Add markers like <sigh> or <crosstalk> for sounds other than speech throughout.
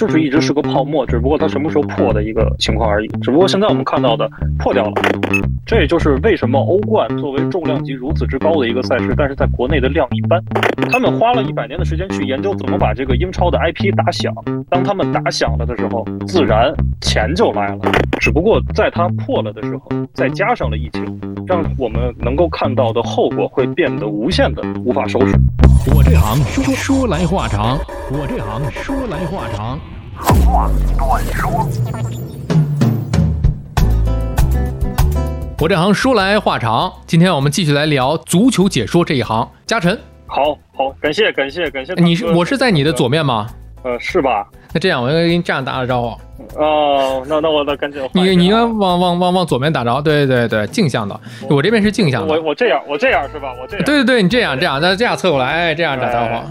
就是一直是个泡沫，只不过它什么时候破的一个情况而已。只不过现在我们看到的破掉了，这也就是为什么欧冠作为重量级如此之高的一个赛事，但是在国内的量一般。他们花了一百年的时间去研究怎么把这个英超的 IP 打响，当他们打响了的时候，自然钱就来了。只不过在它破了的时候，再加上了疫情，让我们能够看到的后果会变得无限的无法收拾。我这行说说来话长，我这行说来话长。长话短说。我这行说来话长，今天我们继续来聊足球解说这一行。嘉晨，好好，感谢感谢感谢。你是我是在你的左面吗？呃，是吧？那这样，我要给你这样打个招呼。哦，那那我那赶紧。你你应该往往往往左面打着，对对对，镜像的。我这边是镜像的。我我这样，我这样是吧？我这样。对对对，你这样这样，那这样侧过来，哎，这样打招呼。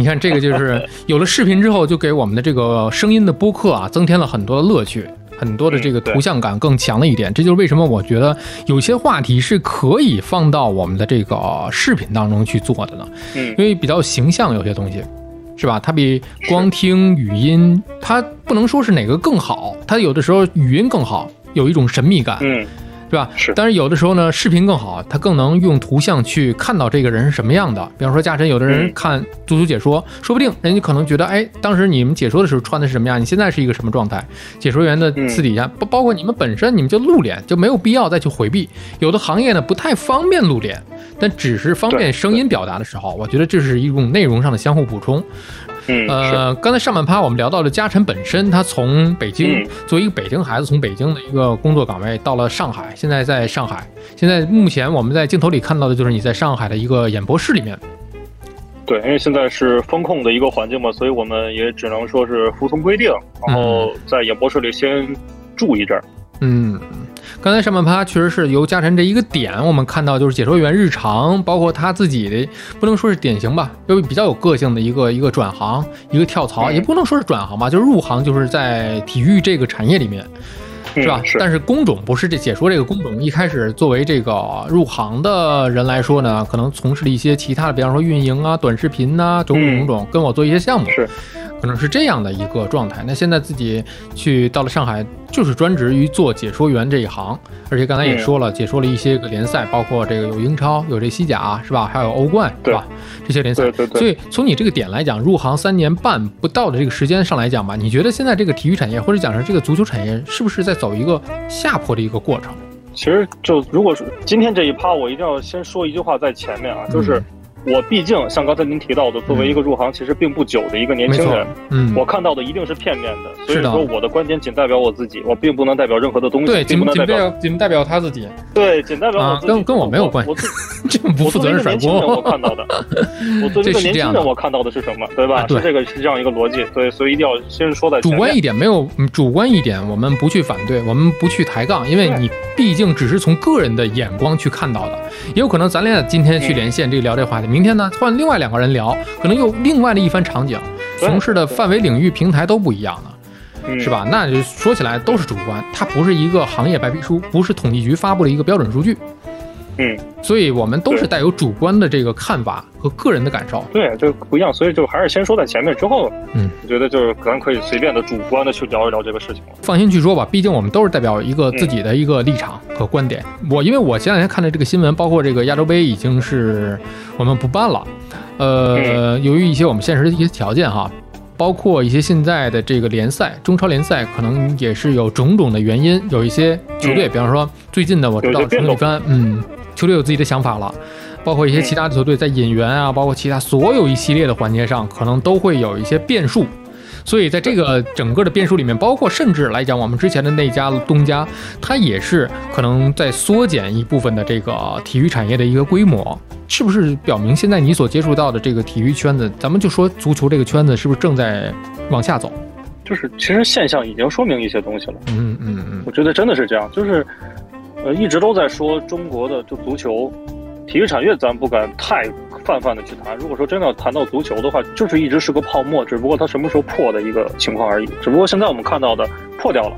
你看这个就是 <laughs> 有了视频之后，就给我们的这个声音的播客啊，增添了很多的乐趣，很多的这个图像感更强了一点。这就是为什么我觉得有些话题是可以放到我们的这个视频当中去做的呢？嗯，因为比较形象，有些东西。是吧？它比光听语音，它不能说是哪个更好，它有的时候语音更好，有一种神秘感。嗯。对吧？是，但是有的时候呢，视频更好，它更能用图像去看到这个人是什么样的。比方说，嘉晨，有的人看足球解说，说不定人家可能觉得，哎，当时你们解说的时候穿的是什么样？你现在是一个什么状态？解说员的私底下，不包括你们本身，你们就露脸，就没有必要再去回避。有的行业呢，不太方便露脸，但只是方便声音表达的时候，我觉得这是一种内容上的相互补充。呃，刚才上半趴我们聊到了嘉诚本身，他从北京作为一个北京孩子，从北京的一个工作岗位到了上海，现在在上海。现在目前我们在镜头里看到的就是你在上海的一个演播室里面。对，因为现在是风控的一个环境嘛，所以我们也只能说是服从规定，然后在演播室里先住一阵儿。嗯。刚才上半趴确实是由嘉晨这一个点，我们看到就是解说员日常，包括他自己的，不能说是典型吧，就比较有个性的一个一个转行，一个跳槽，也不能说是转行吧，就是入行，就是在体育这个产业里面，是吧？是。但是工种不是这解说这个工种，一开始作为这个入行的人来说呢，可能从事了一些其他的，比方说运营啊、短视频呐，种种种种，跟我做一些项目。是。可能是这样的一个状态。那现在自己去到了上海，就是专职于做解说员这一行。而且刚才也说了，解说了一些个联赛，包括这个有英超，有这西甲，是吧？还有欧冠，对吧？这些联赛。对对对。所以从你这个点来讲，入行三年半不到的这个时间上来讲吧，你觉得现在这个体育产业或者讲是这个足球产业，是不是在走一个下坡的一个过程？其实就如果说今天这一趴，我一定要先说一句话在前面啊，就是。我毕竟像刚才您提到的，作为一个入行其实并不久的一个年轻人，嗯，我看到的一定是片面的，所以说我的观点仅代表我自己，我并不能代表任何的东西，对，仅仅代表仅代表他自己，对，仅代表我自己，跟跟我没有关系，我 <laughs> 这不负责任甩锅。我看到的，<laughs> 我作为一个年轻人，我看到的是什么，对吧？是这个是这样一个逻辑，对，所以一定要先说在主观一点，没有主观一点，我们不去反对，我们不去抬杠，因为你毕竟只是从个人的眼光去看到的，也有可能咱俩今天去连线这个聊这话题，明天呢换另外。两个人聊，可能又另外的一番场景，从事的范围、领域、平台都不一样了，是吧？那就说起来都是主观，它不是一个行业白皮书，不是统计局发布的一个标准数据。嗯，所以我们都是带有主观的这个看法和个人的感受。对，就不一样，所以就还是先说在前面，之后，嗯，我觉得就是咱可以随便的主观的去聊一聊这个事情放心去说吧，毕竟我们都是代表一个自己的一个立场和观点。我因为我前两天看的这个新闻，包括这个亚洲杯已经是我们不办了。呃，由于一些我们现实的一些条件哈，包括一些现在的这个联赛，中超联赛可能也是有种种的原因，有一些球队，比方说最近的我知道陈立帆，嗯，球队有自己的想法了，包括一些其他的球队在引援啊，包括其他所有一系列的环节上，可能都会有一些变数。所以在这个整个的变数里面，包括甚至来讲，我们之前的那家东家，它也是可能在缩减一部分的这个体育产业的一个规模，是不是表明现在你所接触到的这个体育圈子，咱们就说足球这个圈子，是不是正在往下走？就是其实现象已经说明一些东西了。嗯嗯嗯，我觉得真的是这样，就是呃一直都在说中国的就足球。体育产业咱不敢太泛泛的去谈。如果说真的要谈到足球的话，就是一直是个泡沫，只不过它什么时候破的一个情况而已。只不过现在我们看到的破掉了，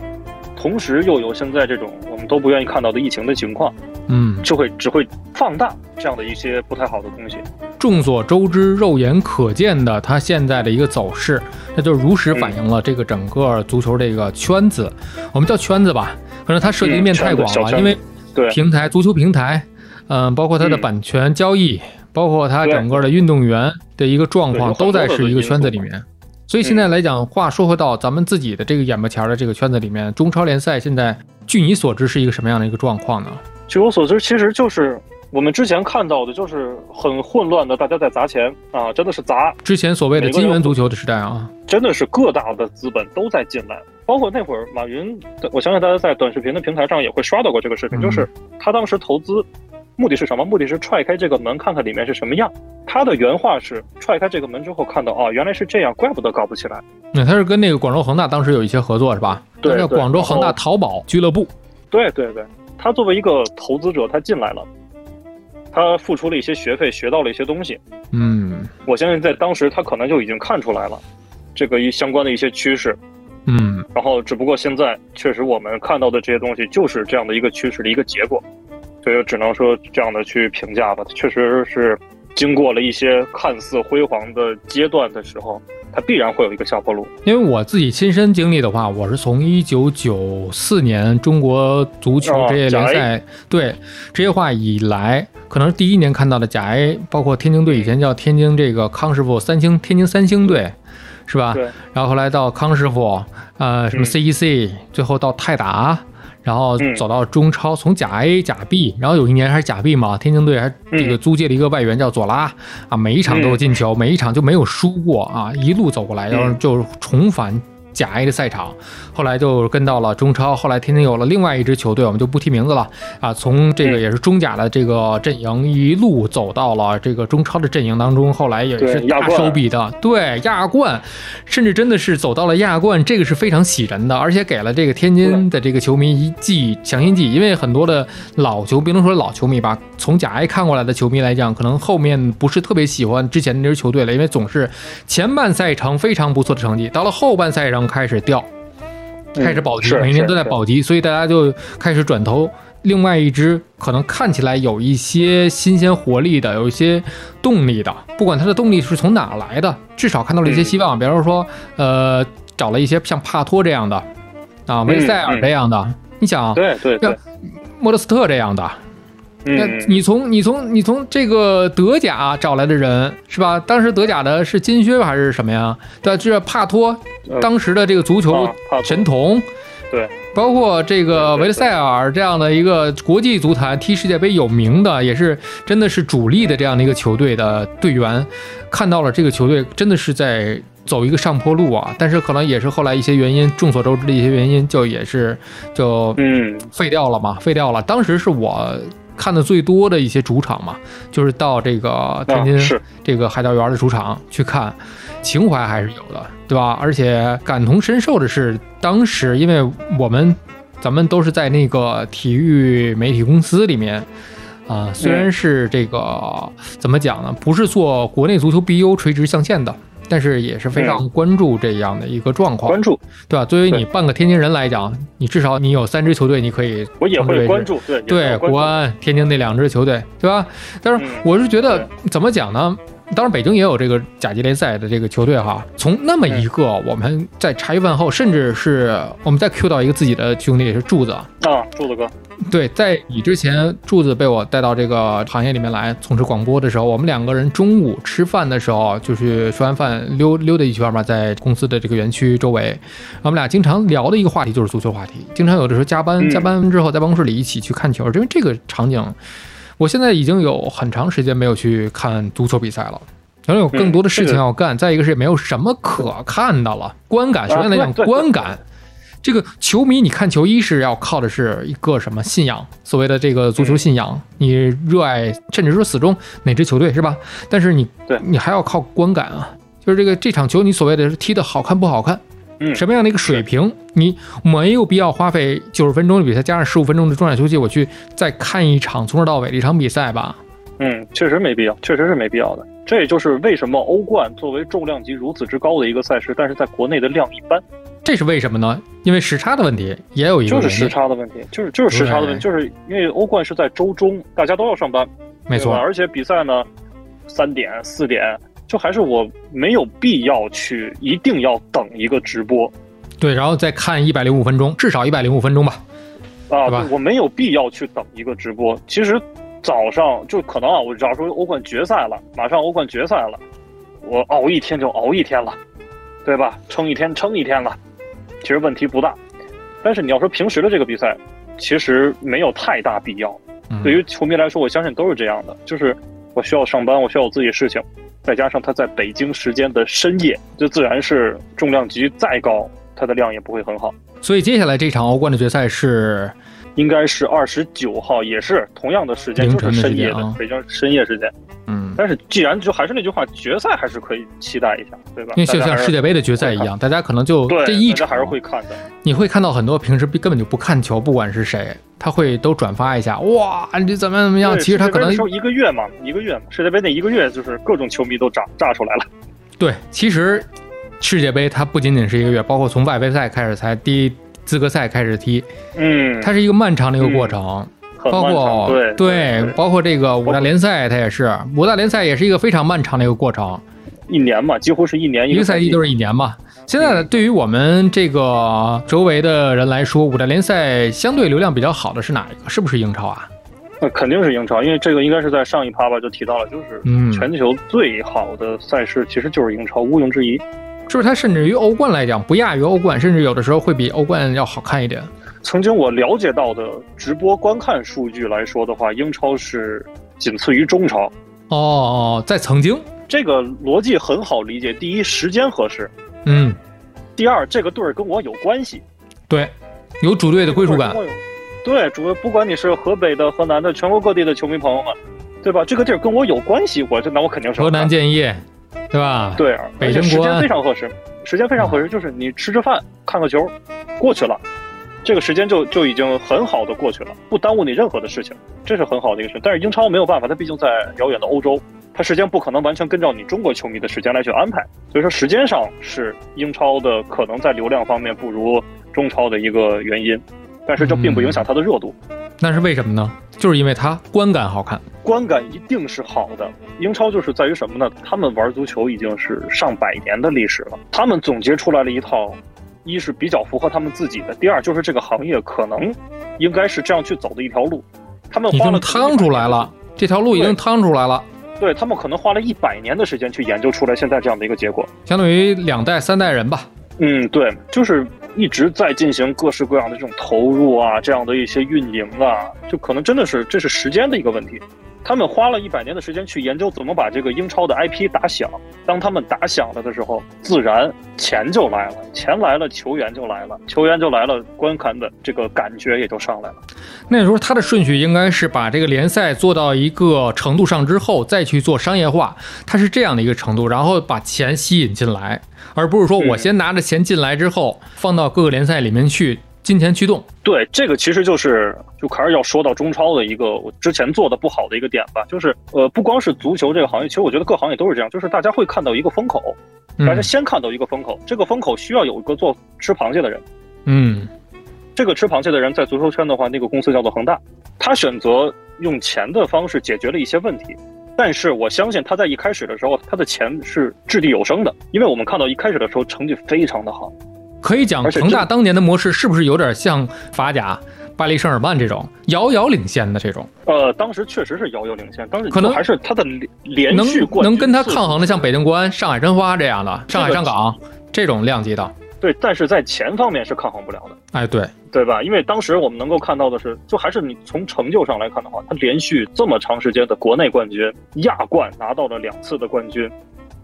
同时又有现在这种我们都不愿意看到的疫情的情况，嗯，就会只会放大这样的一些不太好的东西。众所周知、肉眼可见的，它现在的一个走势，那就如实反映了这个整个足球这个圈子，我们叫圈子吧，可能它涉及面太广了，因为平台足球平台，嗯，包括它的版权交易，包括它整个的运动员的一个状况，都在是一个圈子里面。所以现在来讲，话说回到咱们自己的这个眼巴前的这个圈子里面，中超联赛现在，据你所知是一个什么样的一个状况呢？据我所知，其实就是我们之前看到的，就是很混乱的，大家在砸钱啊，真的是砸。之前所谓的金元足球的时代啊，真的是各大的资本都在进来，包括那会儿马云，我相信大家在短视频的平台上也会刷到过这个视频，就是他当时投资。目的是什么？目的是踹开这个门，看看里面是什么样。他的原话是：踹开这个门之后，看到啊，原来是这样，怪不得搞不起来。那他是跟那个广州恒大当时有一些合作，是吧？对，叫广州恒大淘宝俱乐部。对对对，他作为一个投资者，他进来了，他付出了一些学费，学到了一些东西。嗯，我相信在当时他可能就已经看出来了这个一相关的一些趋势。嗯，然后只不过现在确实我们看到的这些东西就是这样的一个趋势的一个结果。所以只能说这样的去评价吧，它确实是经过了一些看似辉煌的阶段的时候，它必然会有一个下坡路。因为我自己亲身经历的话，我是从一九九四年中国足球职业联赛对职业化以来，可能第一年看到的甲 A，包括天津队以前叫天津这个康师傅三星，天津三星队是吧？对。然后后来到康师傅，呃，什么 CEC，最后到泰达。然后走到中超，从甲 A 甲 B，然后有一年还是甲 B 嘛，天津队还这个租借了一个外援叫佐拉啊，每一场都有进球，每一场就没有输过啊，一路走过来，然后就重返。甲 A 的赛场，后来就跟到了中超，后来天津有了另外一支球队，我们就不提名字了啊。从这个也是中甲的这个阵营一路走到了这个中超的阵营当中，后来也是大手笔的，对亚冠，甚至真的是走到了亚冠，这个是非常喜人的，而且给了这个天津的这个球迷一剂强心剂，因为很多的老球，不能说老球迷吧，从甲 A 看过来的球迷来讲，可能后面不是特别喜欢之前那支球队了，因为总是前半赛程非常不错的成绩，到了后半赛程。开始掉，开始保级，每年都在保级，所以大家就开始转投另外一支可能看起来有一些新鲜活力的，有一些动力的。不管它的动力是从哪来的，至少看到了一些希望。比如说，呃，找了一些像帕托这样的，啊，维塞尔这样的。你想，对对对，莫德斯特这样的。那你从你从你从这个德甲找来的人是吧？当时德甲的是金靴还是什么呀？对，这帕托，当时的这个足球神童，对，包括这个维勒塞尔这样的一个国际足坛踢世界杯有名的，也是真的是主力的这样的一个球队的队员，看到了这个球队真的是在走一个上坡路啊！但是可能也是后来一些原因，众所周知的一些原因，就也是就嗯废掉了嘛，废掉了。当时是我。看的最多的一些主场嘛，就是到这个天津这个海盗园的主场去看，情怀还是有的，对吧？而且感同身受的是，当时因为我们咱们都是在那个体育媒体公司里面啊，虽然是这个怎么讲呢，不是做国内足球 BU 垂直象限的。但是也是非常关注这样的一个状况，关注，对吧？作为你半个天津人来讲，你至少你有三支球队，你可以我也会关注，对对，国安、天津那两支球队，对吧？但是我是觉得怎么讲呢？当然，北京也有这个甲级联赛的这个球队哈。从那么一个，我们在茶余饭后，甚至是我们再 Q 到一个自己的兄弟，也是柱子啊，柱子哥。对，在你之前，柱子被我带到这个行业里面来从事广播的时候，我们两个人中午吃饭的时候，就是吃完饭溜溜达一圈嘛，在公司的这个园区周围，我们俩经常聊的一个话题就是足球话题。经常有的时候加班，加班之后在办公室里一起去看球，因为这个场景。我现在已经有很长时间没有去看足球比赛了，可能有更多的事情要干。再一个是也没有什么可看的了，观感首先来讲，观感，这个球迷你看球，一是要靠的是一个什么信仰，所谓的这个足球信仰，你热爱甚至说死忠哪支球队是吧？但是你对你还要靠观感啊，就是这个这场球你所谓的踢的好看不好看。什么样的一个水平，你没有必要花费九十分钟的比赛加上十五分钟的中场休息，我去再看一场从头到尾的一场比赛吧？嗯，确实没必要，确实是没必要的。这也就是为什么欧冠作为重量级如此之高的一个赛事，但是在国内的量一般。这是为什么呢？因为时差的问题，也有一个就是时差的问题，就是就是时差的问题，就是因为欧冠是在周中，大家都要上班，没错，而且比赛呢三点四点，就还是我没有必要去一定要等一个直播，对，然后再看一百零五分钟，至少一百零五分钟吧，啊，我没有必要去等一个直播。其实早上就可能啊，我假如说欧冠决赛了，马上欧冠决赛了，我熬一天就熬一天了，对吧？撑一天撑一天了。其实问题不大，但是你要说平时的这个比赛，其实没有太大必要。对于球迷来说，我相信都是这样的，就是我需要上班，我需要有自己事情，再加上他在北京时间的深夜，就自然是重量级再高，它的量也不会很好。所以接下来这场欧冠的决赛是，应该是二十九号，也是同样的时间，就是深夜的北京深夜时间。嗯，但是既然就还是那句话，决赛还是可以期待一下，对吧？因为就像世界杯的决赛一样，大家可能就这一直还是会看的。你会看到很多平时根本就不看球，不管是谁，他会都转发一下，哇，你怎么怎么样？其实他可能一个月嘛，一个月嘛，世界杯那一个月就是各种球迷都炸炸出来了。对，其实世界杯它不仅仅是一个月，包括从外围赛开始才第一资格赛开始踢，嗯，它是一个漫长的一个过程。包括对对，包括这个五大联赛，它也是五大联赛，也是一个非常漫长的一个过程，一年嘛，几乎是一年一个赛季都是一年嘛。现在对于我们这个周围的人来说，五大联赛相对流量比较好的是哪一个？是不是英超啊？那肯定是英超，因为这个应该是在上一趴吧就提到了，就是全球最好的赛事其实就是英超，毋庸置疑。就是它甚至于欧冠来讲不亚于欧冠，甚至有的时候会比欧冠要好看一点。曾经我了解到的直播观看数据来说的话，英超是仅次于中超。哦哦，在曾经，这个逻辑很好理解。第一，时间合适。嗯。第二，这个队儿跟我有关系。对，有主队的归属感。对，主不管你是河北的、河南的、全国各地的球迷朋友们，对吧？这个地儿跟我有关系，我这那我肯定是河南建业，对吧？对，北京时间非常合适，时间非常合适，就是你吃吃饭、看个球，过去了。这个时间就就已经很好的过去了，不耽误你任何的事情，这是很好的一个事。但是英超没有办法，它毕竟在遥远的欧洲，它时间不可能完全跟照你中国球迷的时间来去安排。所以说时间上是英超的可能在流量方面不如中超的一个原因，但是这并不影响它的热度。那是为什么呢？就是因为它观感好看，观感一定是好的。英超就是在于什么呢？他们玩足球已经是上百年的历史了，他们总结出来了一套。一是比较符合他们自己的，第二就是这个行业可能应该是这样去走的一条路。他们花了趟出来了，这条路已经趟出来了。对他们可能花了一百年的时间去研究出来现在这样的一个结果，相当于两代三代人吧。嗯，对，就是一直在进行各式各样的这种投入啊，这样的一些运营啊，就可能真的是这是时间的一个问题。他们花了一百年的时间去研究怎么把这个英超的 IP 打响。当他们打响了的时候，自然钱就来了，钱来了，球员就来了，球员就来了，观看的这个感觉也就上来了。那时候他的顺序应该是把这个联赛做到一个程度上之后，再去做商业化，它是这样的一个程度，然后把钱吸引进来，而不是说我先拿着钱进来之后放到各个联赛里面去。金钱驱动，对这个其实就是就还是要说到中超的一个我之前做的不好的一个点吧，就是呃不光是足球这个行业，其实我觉得各行业都是这样，就是大家会看到一个风口，大家先看到一个风口，这个风口需要有一个做吃螃蟹的人，嗯，这个吃螃蟹的人在足球圈的话，那个公司叫做恒大，他选择用钱的方式解决了一些问题，但是我相信他在一开始的时候，他的钱是掷地有声的，因为我们看到一开始的时候成绩非常的好。可以讲，恒大当年的模式是不是有点像法甲、巴黎圣日耳曼这种遥遥领先的这种？呃，当时确实是遥遥领先，当时可能还是他的连能续能跟他抗衡的，像北京国安、上海申花这样的，上海上港这种量级的。对，但是在钱方面是抗衡不了的。哎，对，对吧？因为当时我们能够看到的是，就还是你从成就上来看的话，他连续这么长时间的国内冠军、亚冠拿到了两次的冠军。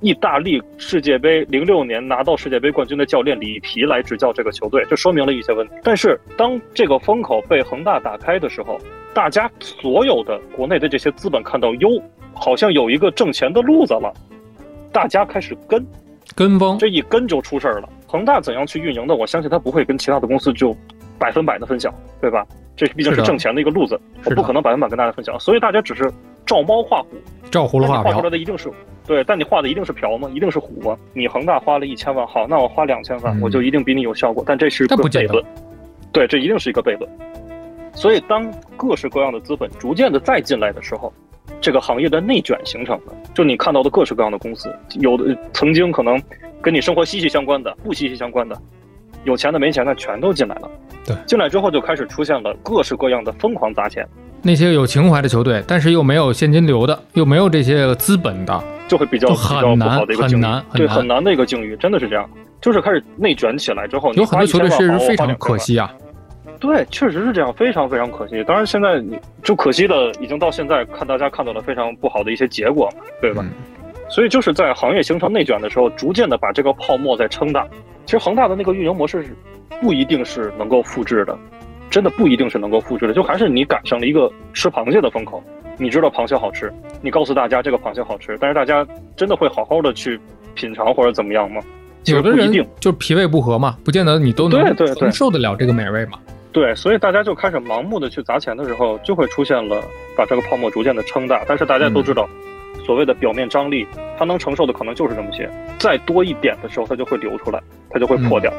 意大利世界杯零六年拿到世界杯冠军的教练里皮来执教这个球队，这说明了一些问题。但是当这个风口被恒大打开的时候，大家所有的国内的这些资本看到，哟，好像有一个挣钱的路子了，大家开始跟跟风，这一跟就出事儿了。恒大怎样去运营的？我相信他不会跟其他的公司就百分百的分享，对吧？这毕竟是挣钱的一个路子，我不可能百分百跟大家分享，所以大家只是。照猫画虎，照葫芦画瓢画出来。的一定是对，但你画的一定是瓢吗？一定是虎吗？你恒大花了一千万，好，那我花两千万，嗯我就一定比你有效果，但这是一个悖论，对，这一定是一个悖论。所以，当各式各样的资本逐渐的再进来的时候，这个行业的内卷形成了。就你看到的各式各样的公司，有的曾经可能跟你生活息息相关的，不息息相关的，有钱的没钱的全都进来了。对进来之后就开始出现了各式各样的疯狂砸钱，那些有情怀的球队，但是又没有现金流的，又没有这些资本的，就会比较就比较难好的一个境遇很难，很对，很难的一个境遇，真的是这样。就是开始内卷起来之后，有很多球队确实非常可可。惜啊。对，确实是这样，非常非常可惜。当然，现在你就可惜的，已经到现在看大家看到了非常不好的一些结果嘛，对吧？嗯所以就是在行业形成内卷的时候，逐渐的把这个泡沫在撑大。其实恒大的那个运营模式是不一定是能够复制的，真的不一定是能够复制的。就还是你赶上了一个吃螃蟹的风口，你知道螃蟹好吃，你告诉大家这个螃蟹好吃，但是大家真的会好好的去品尝或者怎么样吗？其实有的人不一定。就脾胃不和嘛，不见得你都能承受得了这个美味嘛。对，所以大家就开始盲目的去砸钱的时候，就会出现了把这个泡沫逐渐的撑大。但是大家都知道，所谓的表面张力，它能承受的可能就是这么些，再多一点的时候，它就会流出来，它就会破掉。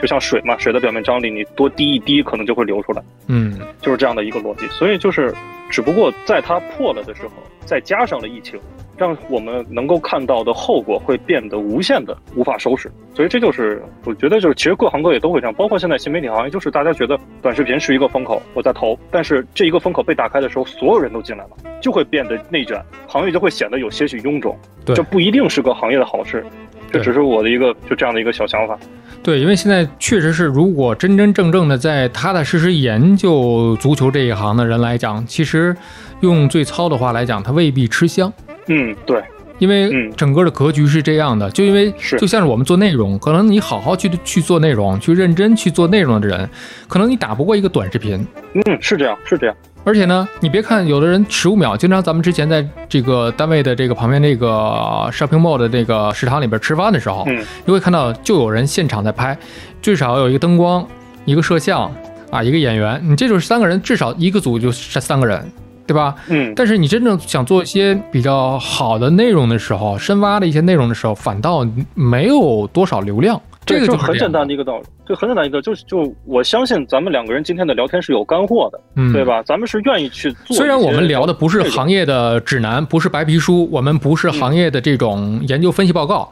就像水嘛，水的表面张力，你多滴一滴，可能就会流出来，嗯，就是这样的一个逻辑。所以就是，只不过在它破了的时候，再加上了疫情，让我们能够看到的后果会变得无限的无法收拾。所以这就是我觉得就是其实各行各业都会这样，包括现在新媒体行业，就是大家觉得短视频是一个风口，我在投，但是这一个风口被打开的时候，所有人都进来了，就会变得内卷，行业就会显得有些许臃肿，对这不一定是个行业的好事。这只是我的一个就这样的一个小想法。对，因为现在确实是，如果真真正正的在踏踏实实研究足球这一行的人来讲，其实用最糙的话来讲，他未必吃香。嗯，对，因为嗯整个的格局是这样的，就因为是就像是我们做内容，可能你好好去去做内容，去认真去做内容的人，可能你打不过一个短视频。嗯，是这样，是这样。而且呢，你别看有的人十五秒，经常咱们之前在这个单位的这个旁边这个 shopping mall 的这个食堂里边吃饭的时候，嗯你会看到就有人现场在拍，最少有一个灯光，一个摄像啊，一个演员，你这就是三个人，至少一个组就是三个人，对吧？嗯，但是你真正想做一些比较好的内容的时候，深挖的一些内容的时候，反倒没有多少流量。这个就很简单的一个道理，就很简单一个，就是就我相信咱们两个人今天的聊天是有干货的，嗯，对？吧？咱们是愿意去做。虽然我们聊的不是行业的指南，不是白皮书，我们不是行业的这种研究分析报告，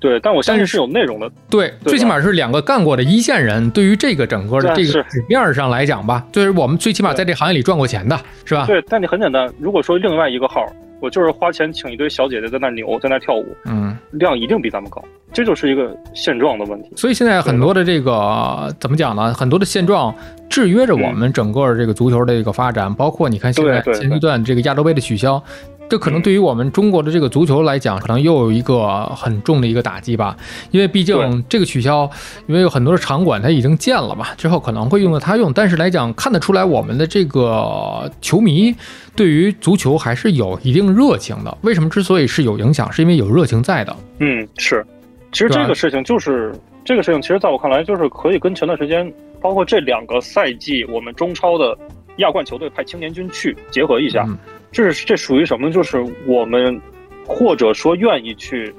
对，但我相信但是是有内容的。对，吧最起码是两个干过的一线人，对于这个整个的这个纸面上来讲吧，就是我们最起码在这行业里赚过钱的，是吧？对，但你很简单，如果说另外一个号，我就是花钱请一堆小姐姐在那扭，在那跳舞，嗯，量一定比咱们高，这就是一个现状的问题。所以现在很多的这个怎么讲呢？很多的现状制约着我们整个这个足球的一个发展，包括你看现在前一段这个亚洲杯的取消。这可能对于我们中国的这个足球来讲，可能又有一个很重的一个打击吧，因为毕竟这个取消，因为有很多的场馆它已经建了嘛，之后可能会用到它用，但是来讲看得出来，我们的这个球迷对于足球还是有一定热情的。为什么之所以是有影响，是因为有热情在的。嗯，是。其实这个事情就是这个事情，其实在我看来就是可以跟前段时间，包括这两个赛季我们中超的亚冠球队派青年军去结合一下。嗯这是这属于什么？就是我们或者说愿意去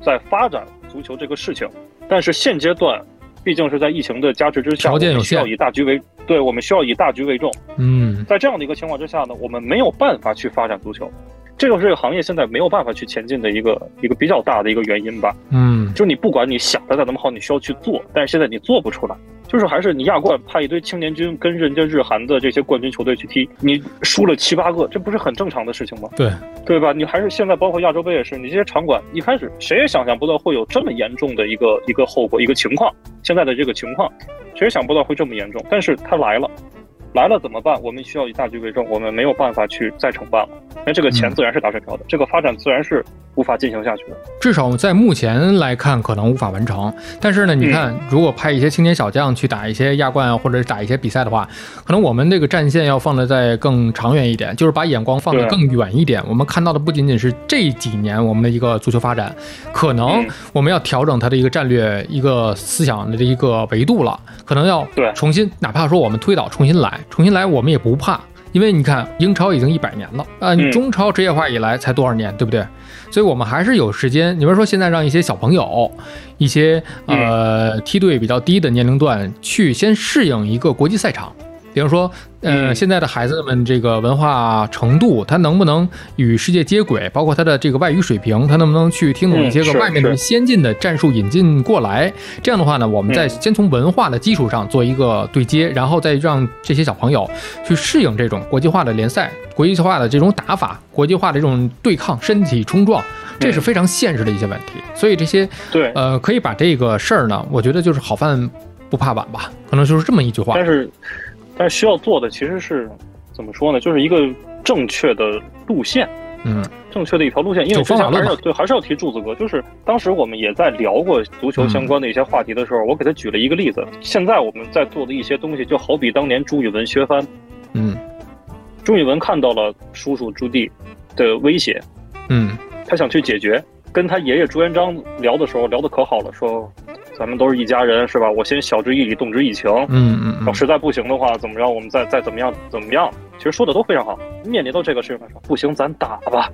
在发展足球这个事情，但是现阶段毕竟是在疫情的加持之下，条件有我们需要以大局为对，我们需要以大局为重。嗯，在这样的一个情况之下呢，我们没有办法去发展足球，这就是这个行业现在没有办法去前进的一个一个比较大的一个原因吧。嗯，就是你不管你想的再怎么好，你需要去做，但是现在你做不出来。就是还是你亚冠派一堆青年军跟人家日韩的这些冠军球队去踢，你输了七八个，这不是很正常的事情吗？对，对吧？你还是现在包括亚洲杯也是，你这些场馆一开始谁也想象不到会有这么严重的一个一个后果一个情况，现在的这个情况，谁也想不到会这么严重，但是它来了。来了怎么办？我们需要以大局为重，我们没有办法去再承办了，那这个钱嗯自然是打水漂的，这个发展自然是无法进行下去的。至少在目前来看，可能无法完成。但是呢，你看，如果派一些青年小将去打一些亚冠啊，或者是打一些比赛的话，可能我们这个战线要放的再更长远一点，就是把眼光放得更远一点。我们看到的不仅仅是这几年我们的一个足球发展，可能嗯我们要调整它的一个战略、一个思想的这一个维度了，可能要重新，哪怕说我们推倒重新来，重新来我们也不怕。因为你看英超已经一百年了啊，你中超职业化以来才多少年，对不对？所以我们还是有时间。你比如说现在让一些小朋友，一些呃梯队比较低的年龄段去先适应一个国际赛场。比如说，呃，现在的孩子们这个文化程度，他能不能与世界接轨？包括他的这个外语水平，他能不能去听懂一些个外面的先进的战术引进过来？这样的话呢，我们再先从文化的基础上做一个对接，然后再让这些小朋友去适应这种国际化的联赛、国际化的这种打法、国际化的这种对抗、身体冲撞，这是非常现实的一些问题。所以这些对，呃，可以把这个事儿呢，我觉得就是好饭不怕晚吧，可能就是这么一句话。但是。但是需要做的其实是怎么说呢？就是一个正确的路线，嗯，正确的一条路线。因为之前还是要对，还是要提柱子哥。就是当时我们也在聊过足球相关的一些话题的时候，我给他举了一个例子。现在我们在做的一些东西，就好比当年朱宇文削藩，嗯，朱宇文看到了叔叔朱棣的威胁，嗯，他想去解决。跟他爷爷朱元璋聊的时候，聊得可好了，说。咱们都是一家人，是吧？我先晓之以理，动之以情。嗯嗯。要实在不行的话，怎么着？我们再再怎么样？怎么样？其实说的都非常好。面临到这个事情上，不行，咱打吧。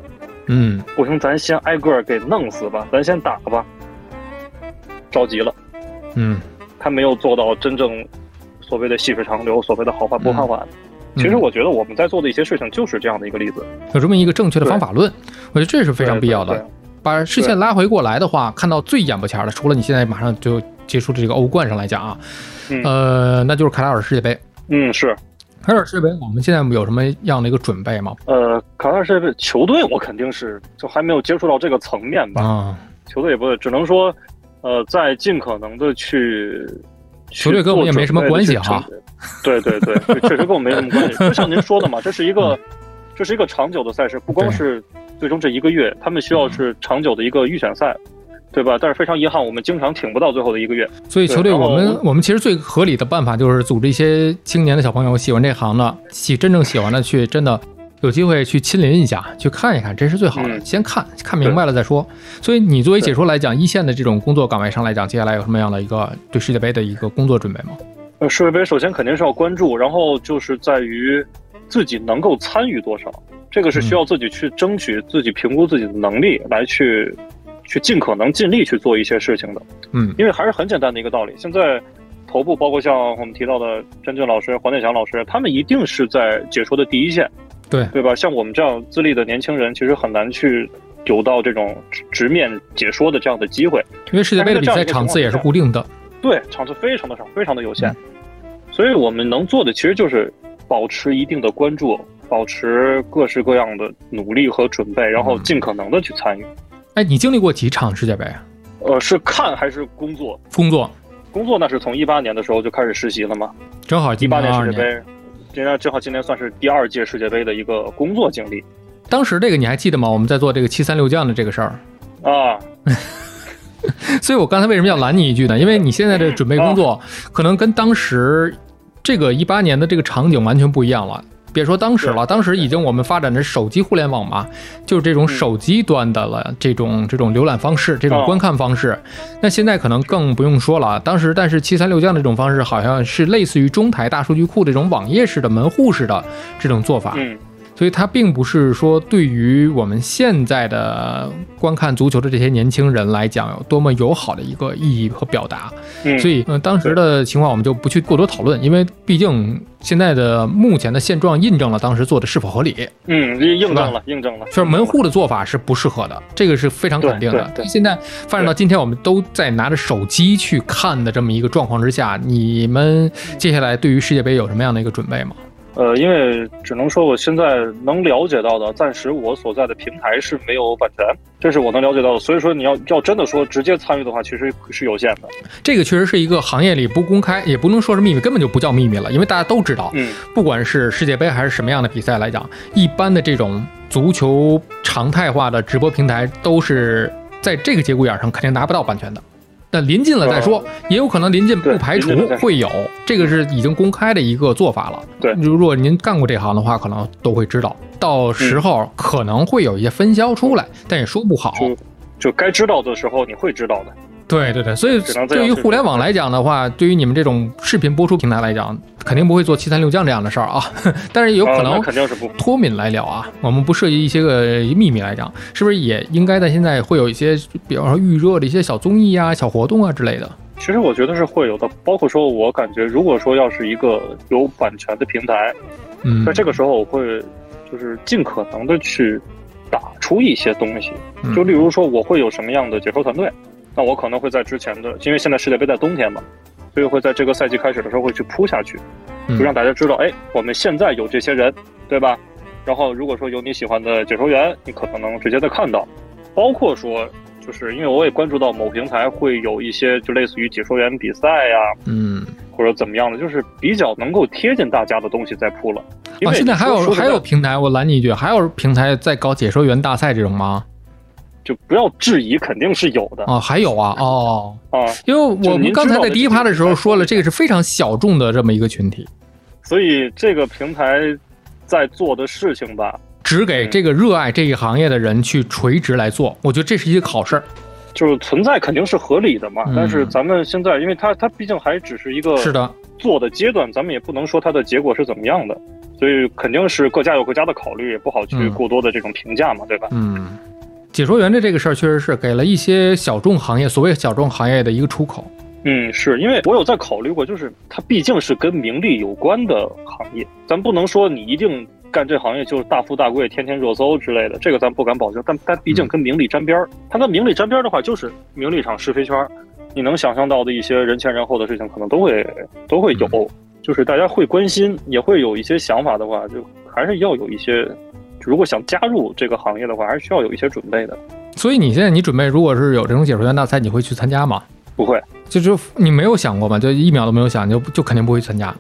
嗯。不行，咱先挨个给弄死吧。咱先打吧。着急了。嗯。他没有做到真正所谓的细水长流，所谓的好话不怕晚。其实我觉得我们在做的一些事情就是这样的一个例子。有这么一个正确的方法论，我觉得这是非常必要的。把视线拉回过来的话，看到最眼巴前的，除了你现在马上就结束的这个欧冠上来讲啊，呃，那就是卡塔尔世界杯。嗯，是卡塔尔世界杯，我们现在有什么样的一个准备吗？呃，卡塔尔世界杯球队，我肯定是就还没有接触到这个层面吧。啊，球队也不会，只能说，呃，在尽可能的去。球队跟我们也没什么关系哈。对对对，确实跟我没什么关系。<laughs> 就像您说的嘛，这是一个，这是一个长久的赛事，不光是。最终这一个月，他们需要是长久的一个预选赛，对吧？但是非常遗憾，我们经常挺不到最后的一个月。所以球队，我们我们其实最合理的办法就是组织一些青年的小朋友，喜欢这行的，喜真正喜欢的，去真的有机会去亲临一下，去看一看，这是最好的。先看看明白了再说。所以你作为解说来讲，一线的这种工作岗位上来讲，接下来有什么样的一个对世界杯的一个工作准备吗？呃，世界杯首先肯定是要关注，然后就是在于自己能够参与多少。这个是需要自己去争取、自己评估自己的能力来去，去尽可能尽力去做一些事情的。嗯，因为还是很简单的一个道理。现在头部包括像我们提到的詹俊老师、黄健翔老师，他们一定是在解说的第一线，对对吧？像我们这样资历的年轻人，其实很难去有到这种直面解说的这样的机会。因为世界杯的比赛场次也是固定的，对，场次非常的少，非常的有限。所以我们能做的其实就是保持一定的关注。保持各式各样的努力和准备，然后尽可能的去参与。哎，你经历过几场世界杯？呃，是看还是工作？工作，工作那是从一八年的时候就开始实习了吗？正好一八年世界杯，今年正好今年算是第二届世界杯的一个工作经历。当时这个你还记得吗？我们在做这个七三六将的这个事儿啊。<laughs> 所以我刚才为什么要拦你一句呢？因为你现在的准备工作可能跟当时这个一八年的这个场景完全不一样了。别说当时了，当时已经我们发展的手机互联网嘛，就是这种手机端的了，这种这种浏览方式，这种观看方式。那现在可能更不用说了。当时，但是七三六将这种方式，好像是类似于中台大数据库这种网页式的门户式的这种做法。所以它并不是说对于我们现在的观看足球的这些年轻人来讲有多么友好的一个意义和表达。嗯所以，嗯，当时的情况我们就不去过多讨论，因为毕竟现在的目前的现状印证了当时做的是否合理。嗯，印证了，印证了。就是门户的做法是不适合的，这个是非常肯定的。现在发展到今天，我们都在拿着手机去看的这么一个状况之下，你们接下来对于世界杯有什么样的一个准备吗？呃，因为只能说我现在能了解到的，暂时我所在的平台是没有版权，这是我能了解到的。所以说，你要要真的说直接参与的话，其实是有限的。这个确实是一个行业里不公开，也不能说是秘密，根本就不叫秘密了，因为大家都知道。嗯，不管是世界杯还是什么样的比赛来讲，一般的这种足球常态化的直播平台，都是在这个节骨眼上肯定拿不到版权的。那临近了再说，也有可能临近不排除会有，这个是已经公开的一个做法了。对，如果您干过这行的话，可能都会知道，到时候可能会有一些分销出来，但也说不好。就就该知道的时候你会知道的。对对对，所以对于互联网来讲的话，对于你们这种视频播出平台来讲，肯定不会做七三六将这样的事儿啊。<laughs> 但是有可啊能那肯定是不。脱敏来聊啊，我们不涉及一些个秘密来讲，是不是也应该在现在会有一些，比方说预热的一些小综艺啊、小活动啊之类的？其实我觉得是会有的，包括说，我感觉如果说要是一个有版权的平台，嗯，在这个时候我会就是尽可能的去打出一些东西，嗯。就例如说我会有什么样的解说团队，那我可能会在之前的，因为现在世界杯在冬天嘛，所以会在这个赛季开始的时候会去铺下去，嗯就让大家知道，哎，我们现在有这些人，对吧？然后如果说有你喜欢的解说员，你可能能直接的看到，包括说。就是因为我也关注到某平台会有一些就类似于解说员比赛呀、嗯，或者怎么样的，就是比较能够贴近大家的东西在铺了。因啊，为现在还有还有平台，我拦你一句，还有平台在搞解说员大赛这种吗？就不要质疑，肯定是有的啊，还有啊，哦，啊。因为我们刚才在第一趴的时候说了，这个是非常小众的这么一个群体，所以这个平台在做的事情吧，只给这个热爱这一行业的人去垂直来做，我觉得这是一个好事儿。就是存在肯定是合理的嘛。嗯但是咱们现在，因为它它毕竟还只是一个是的，做的阶段，咱们也不能说它的结果是怎么样的，所以肯定是各家有各家的考虑，也不好去嗯过多的这种评价嘛，对吧？嗯，解说员的这个事儿确实是给了一些小众行业，所谓小众行业的一个出口。嗯，是因为我有在考虑过，就是它毕竟是跟名利有关的行业，咱不能说你一定干这行业就是大富大贵、天天热搜之类的，这个咱不敢保证。但但毕竟跟名利沾边儿，它跟名利沾边儿的话，就是名利场是非圈儿，你能想象到的一些人前人后的事情，可能都会都会有。就是大家会关心，也会有一些想法的话，就还是要有一些。如果想加入这个行业的话，还是需要有一些准备的。所以你现在你准备，如果是有这种解说员大赛，你会去参加吗？不会，就就你没有想过吗？就一秒都没有想，就就肯定不会参加。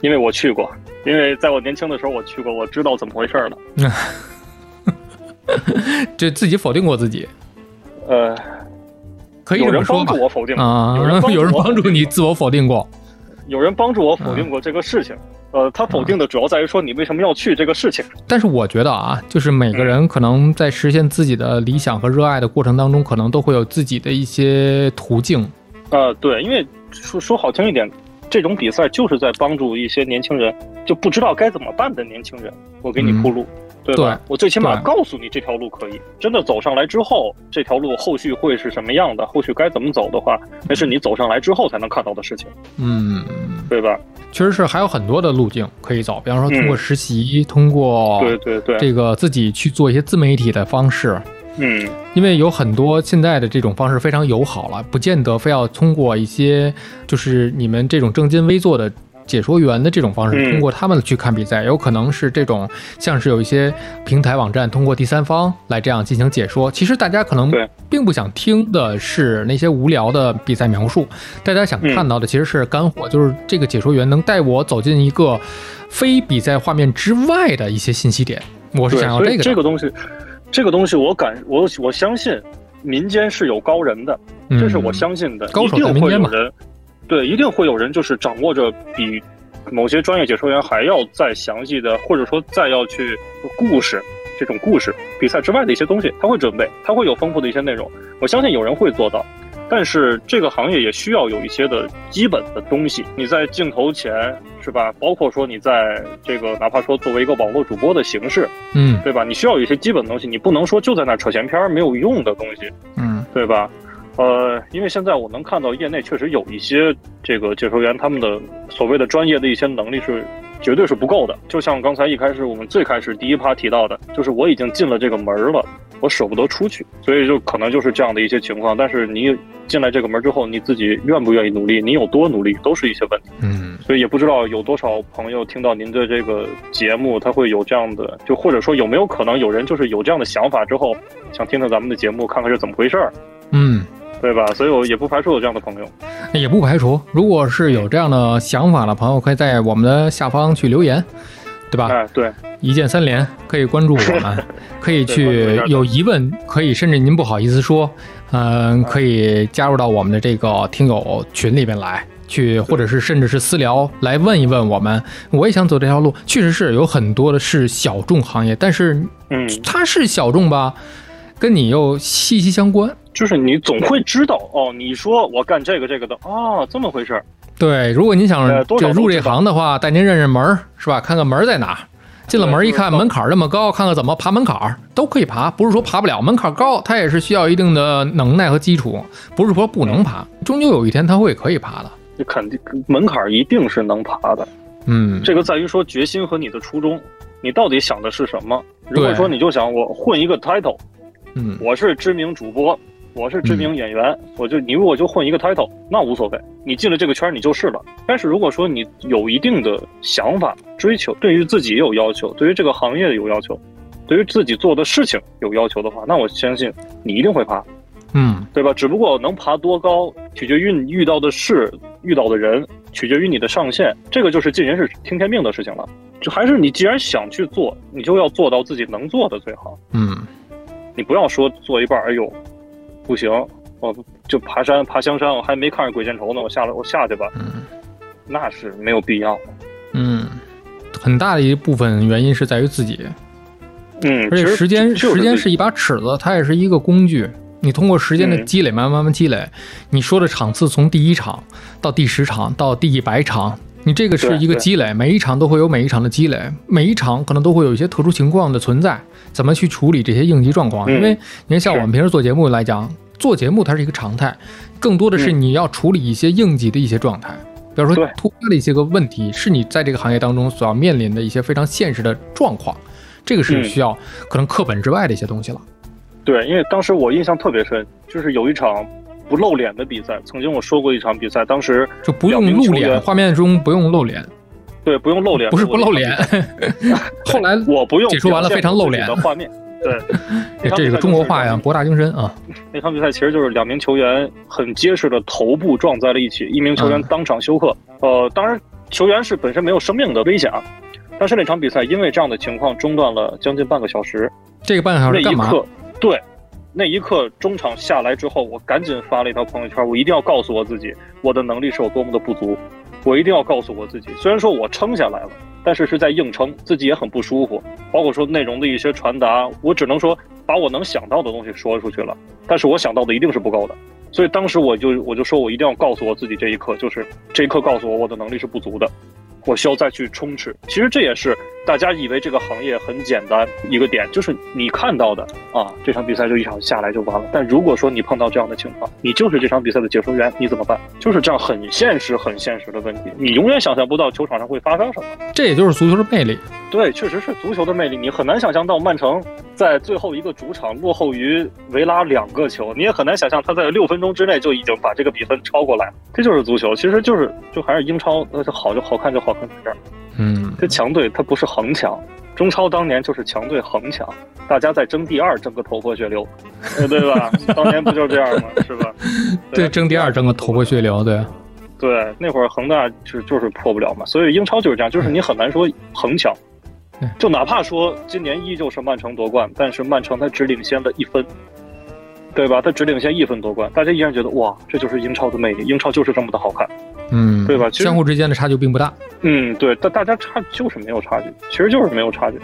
因为我去过，因为在我年轻的时候我去过，我知道怎么回事儿了。<laughs> 这自己否定过自己，呃，可以这么说吧有人帮助？我否定啊，有人 <laughs> 有人帮助你自我否定过。有人帮助我否定过这个事情。呃，他否定的主要在于说你为什么要去这个事情。但是我觉得啊，就是每个人可能在实现自己的理想和热爱的过程当中，可能都会有自己的一些途径。呃，对，因为说说好听一点，这种比赛就是在帮助一些年轻人就不知道该怎么办的年轻人，我给你铺路。对吧？对我最起码告诉你这条路可以，真的走上来之后，这条路后续会是什么样的，后续该怎么走的话，那是你走上来之后才能看到的事情，嗯，对吧？确实是还有很多的路径可以走，比方说通过嗯实习，通过对对对，这个自己去做一些自媒体的方式。嗯，因为有很多现在的这种方式非常友好了，不见得非要通过一些就是你们这种正襟危坐的解说员的这种方式，嗯。通过他们去看比赛，有可能是这种像是有一些平台网站通过第三方来这样进行解说。其实大家可能并不想听的是那些无聊的比赛描述，大家想嗯。看到的其实是干货，就是这个解说员能带我走进一个非比赛画面之外的一些信息点。我是想要这个，这个东西，这个东西我感我我相信民间是有高人的，这是我嗯相信的，高手在民间嘛对，一定会有人就是掌握着比某些专业解说员还要再详细的，或者说再要去故事这种故事比赛之外的一些东西，他会准备，他会有丰富的一些内容，我相信有人会做到。但是这个行业也需要有一些的基本的东西，你在镜头前是吧？包括说你在这个哪怕说作为一个网络主播的形式，嗯对吧？你需要有一些基本的东西，你不能说就在那扯闲篇儿没有用的东西，嗯对吧？呃，因为现在我能看到业内确实有一些这个解说员，他们的所谓的专业的一些能力是绝对是不够的。就像刚才一开始我们最开始第一趴提到的，就是我已经进了这个门了，我舍不得出去，所以就可能就是这样的一些情况。但是你进来这个门之后，你自己愿不愿意努力，你有多努力，都是一些问题。嗯所以也不知道有多少朋友听到您的这个节目，他会有这样的，就或者说有没有可能有人就是有这样的想法之后，想听听咱们的节目，看看是怎么回事儿，嗯。对吧？所以我也不排除有这样的朋友。也不排除，如果是有这样的想法的朋友，可以在我们的下方去留言，对吧？哎，对，一键三连，可以关注我们，可以去 <laughs> 有疑问，可以甚至您不好意思说，嗯、可以加入到我们的这个听友群里边来。去，或者是甚至是私聊来问一问我们，我也想走这条路。确实是有很多的是小众行业，但是嗯，它是小众吧，跟你又息息相关。就是你总会知道哦，你说我干这个这个的啊，这么回事儿。对，如果您想入这行的话，带您认认门儿，是吧？看看门儿在哪儿。进了门儿一看，门槛儿这么高，看看怎么爬门槛儿，都可以爬。不是说爬不了，门槛儿高，它也是需要一定的能耐和基础，不是说不能爬，终究有一天它会可以爬的。你肯定门槛儿一定是能爬的，嗯，这个在于说决心和你的初衷，你到底想的是什么？如果说你就想我混一个 title，嗯，我是知名主播，我是知名演员，我就你如果就混一个 title，那无所谓，你进了这个圈你就是了。但是如果说你有一定的想法、追求，对于自己有要求，对于这个行业有要求，对于自己做的事情有要求的话，那我相信你一定会爬。嗯，对吧？只不过能爬多高，取决于你遇到的事、遇到的人，取决于你的上限。这个就是尽人事听天命的事情了。就还是你既然想去做，你就要做到自己能做的最好。嗯，你不要说做一半，哎呦，不行，我就爬山爬香山，我还没看着鬼见愁呢，我下来我下去吧，嗯，那是没有必要。嗯，很大的一部分原因是在于自己，嗯，而且时间就是时间是一把尺子，它也是一个工具。你通过时间的嗯积累，慢慢慢慢积累，你说的场次从第一场到第十场到第一百场，你这个是一个积累，每一场都会有每一场的积累，每一场可能都会有一些特殊情况的存在，怎么去处理这些应急状况？嗯因为你看，像我们平时做节目来讲，做节目它是一个常态，更多的是嗯你要处理一些应急的一些状态。比如说突发的一些个问题，是你在这个行业当中所要面临的一些非常现实的状况，这个是嗯需要可能课本之外的一些东西了。对，因为当时我印象特别深，就是有一场不露脸的比赛。曾经我说过一场比赛，当时就不用露脸，画面中不用露脸，对不用露脸，不是不露脸。<laughs> 后来我不用解说完了非常露脸的画面。对，<laughs> 这个中国话呀，博大精深啊。那场比赛其实就是两名球员很结实的头部撞在了一起，一名球员嗯当场休克。呃，当然球员是本身没有生命的危险啊，但是那场比赛因为这样的情况中断了将近半个小时。这个半个小那一时干嘛？刻，对，那一刻中场下来之后，我赶紧发了一条朋友圈，我一定要告诉我自己，我的能力是有多么的不足，我一定要告诉我自己，虽然说我撑下来了，但是是在硬撑，自己也很不舒服，包括说内容的一些传达，我只能说把我能想到的东西说出去了，但是我想到的一定是不够的。所以当时我就我就说我一定要告诉我自己，这一刻就是这一刻告诉我我的能力是不足的，我需要再去冲刺。其实这也是大家以为这个行业很简单一个点，就是你看到的啊，这场比赛就一场下来就完了。但如果说你碰到这样的情况，你就是这场比赛的解说员，你怎么办？就是这样很现实、很现实的问题，你永远想象不到球场上会发生什么。这也就是足球的魅力。对，确实是足球的魅力，你很难想象到曼城在最后一个主场落后于维拉两个球，你也很难想象他在六分钟之内就已经把这个比分超过来了。这就是足球，其实就是就还是英超，呃，好就好看就好看在这儿。嗯，这强队它不是横强，中超当年就是强队横强，大家在争第二，争个头破血流，呃对吧？当年不就是这样吗？是吧？对，争第二争个头破血流，对。对，那会儿恒大就就是破不了嘛，所以英超就是这样，就是你很难说横强，就哪怕说今年依旧是曼城夺冠，但是曼城他只领先了一分，对吧？他只领先一分夺冠，大家依然觉得哇，这就是英超的魅力，英超就是这么的好看。嗯，对吧其实相互之间的差距并不大。嗯，对，但大家差就是没有差距，其实就是没有差距。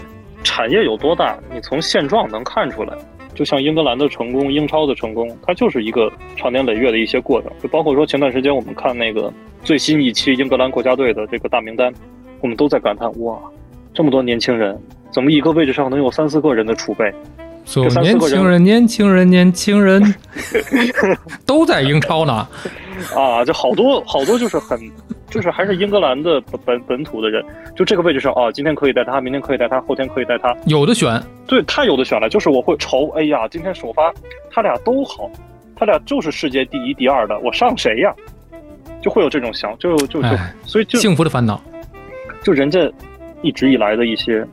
产业有多大，你从现状能看出来。就像英格兰的成功、英超的成功，它就是一个长年累月的一些过程。就包括说前段时间我们看那个最新一期英格兰国家队的这个大名单，我们都在感叹：哇，这么多年轻人，怎么一个位置上能有三四个人的储备？年轻人、年轻人、年轻人 <laughs> 都在英超呢。<laughs> 啊，就好多好多就是很，就是还是英格兰的本本本土的人，就这个位置上啊，今天可以带他，明天可以带他，后天可以带他，有的选，对，太有的选了。就是我会愁，哎呀，今天首发他俩都好，他俩就是世界第一、第二的，我上谁呀？就会有这种想，就就就哎，所以就幸福的烦恼。就人家一直以来的一些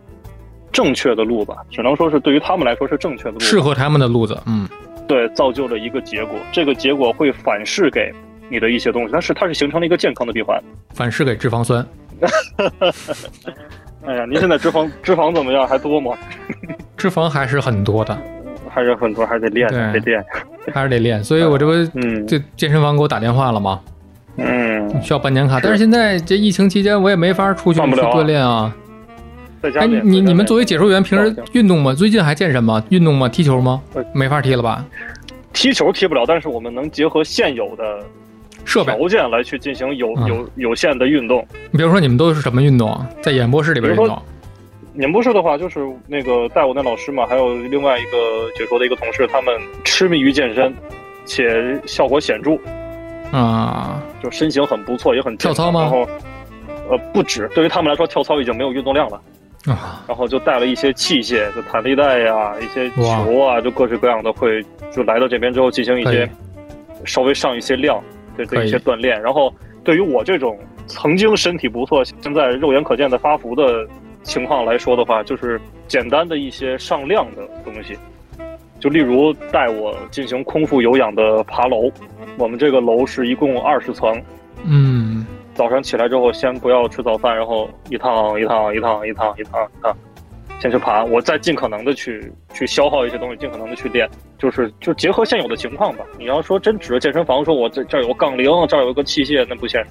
正确的路吧，只能说是对于他们来说是正确的路，适合他们的路子，嗯，对，造就了一个结果，这个结果会反噬给你的一些东西，但是它是形成了一个健康的闭环。反噬给脂肪酸。<laughs> 哎呀，您现在脂肪脂肪怎么样？还多吗？<laughs> 脂肪还是很多的，还是很多，还得练，对得练。还是得练。所以我这不嗯这健身房给我打电话了吗？嗯，需要办年卡，但是现在这疫情期间我也没法出去去锻炼啊。哎，在家练。你你们作为解说员，平时运动吗？最近还健身吗？运动吗？踢球吗呃？没法踢了吧？踢球踢不了，但是我们能结合现有的设备条件来去进行有嗯有有限的运动。你比如说你们都是什么运动啊？在演播室里边运动？演播室的话，就是那个带我那老师嘛，还有另外一个解说的一个同事，他们痴迷于健身，且效果显著，啊，就身形很不错，也很跳操吗然后，呃，不止，对于他们来说，跳操已经没有运动量了。啊，然后就带了一些器械，就弹力带呀、一些球啊，就各式各样的会，就来到这边之后进行一些稍微上一些量的可以。的一些锻炼。然后对于我这种曾经身体不错，现在肉眼可见的发福的情况来说的话，就是简单的一些上量的东西，就例如带我进行空腹有氧的爬楼。我们这个楼是一共二十层，嗯，早上起来之后，先不要吃早饭，然后一趟一趟一趟一趟一趟一趟，先去爬。我再尽可能的去去消耗一些东西，尽可能的去练，就是就结合现有的情况吧。你要说真指着健身房说我这这儿有个杠铃，这儿有个器械，那不现实。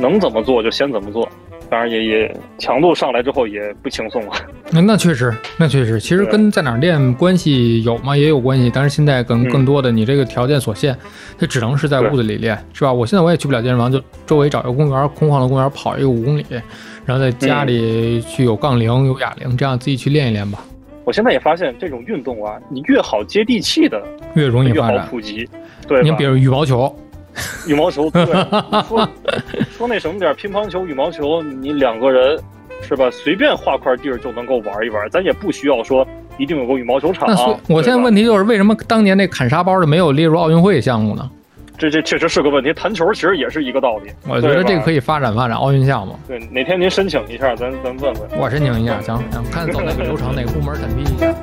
能怎么做就先怎么做。当然也也强度上来之后也不轻松了。<laughs> 那那确实，那确实，其实跟在哪儿练关系有吗？也有关系，但是现在更嗯更多的你这个条件所限，它只能是在屋子里练，是吧？我现在我也去不了健身房，就周围找一个公园，空旷的公园跑一个五公里，然后在家里去有杠铃、有哑铃，这样自己去练一练吧，我现在也发现这种运动啊，你越好接地气的越容易越好发展。普及，对你比？如羽毛球，<laughs> 羽毛球，<laughs> 对，说说那什么点儿乒乓球、羽毛球，你两个人是吧？随便画块地儿就能够玩一玩，咱也不需要说一定有个羽毛球场。那我现在问题就是，为什么当年那砍沙包的没有列入奥运会项目呢？这这确实是个问题。弹球其实也是一个道理。我觉得这个可以。以发展发展奥运项目。对，哪天您申请一下，咱咱问问。我申请一下，行行，看走哪个流程，哪个部门审批一下。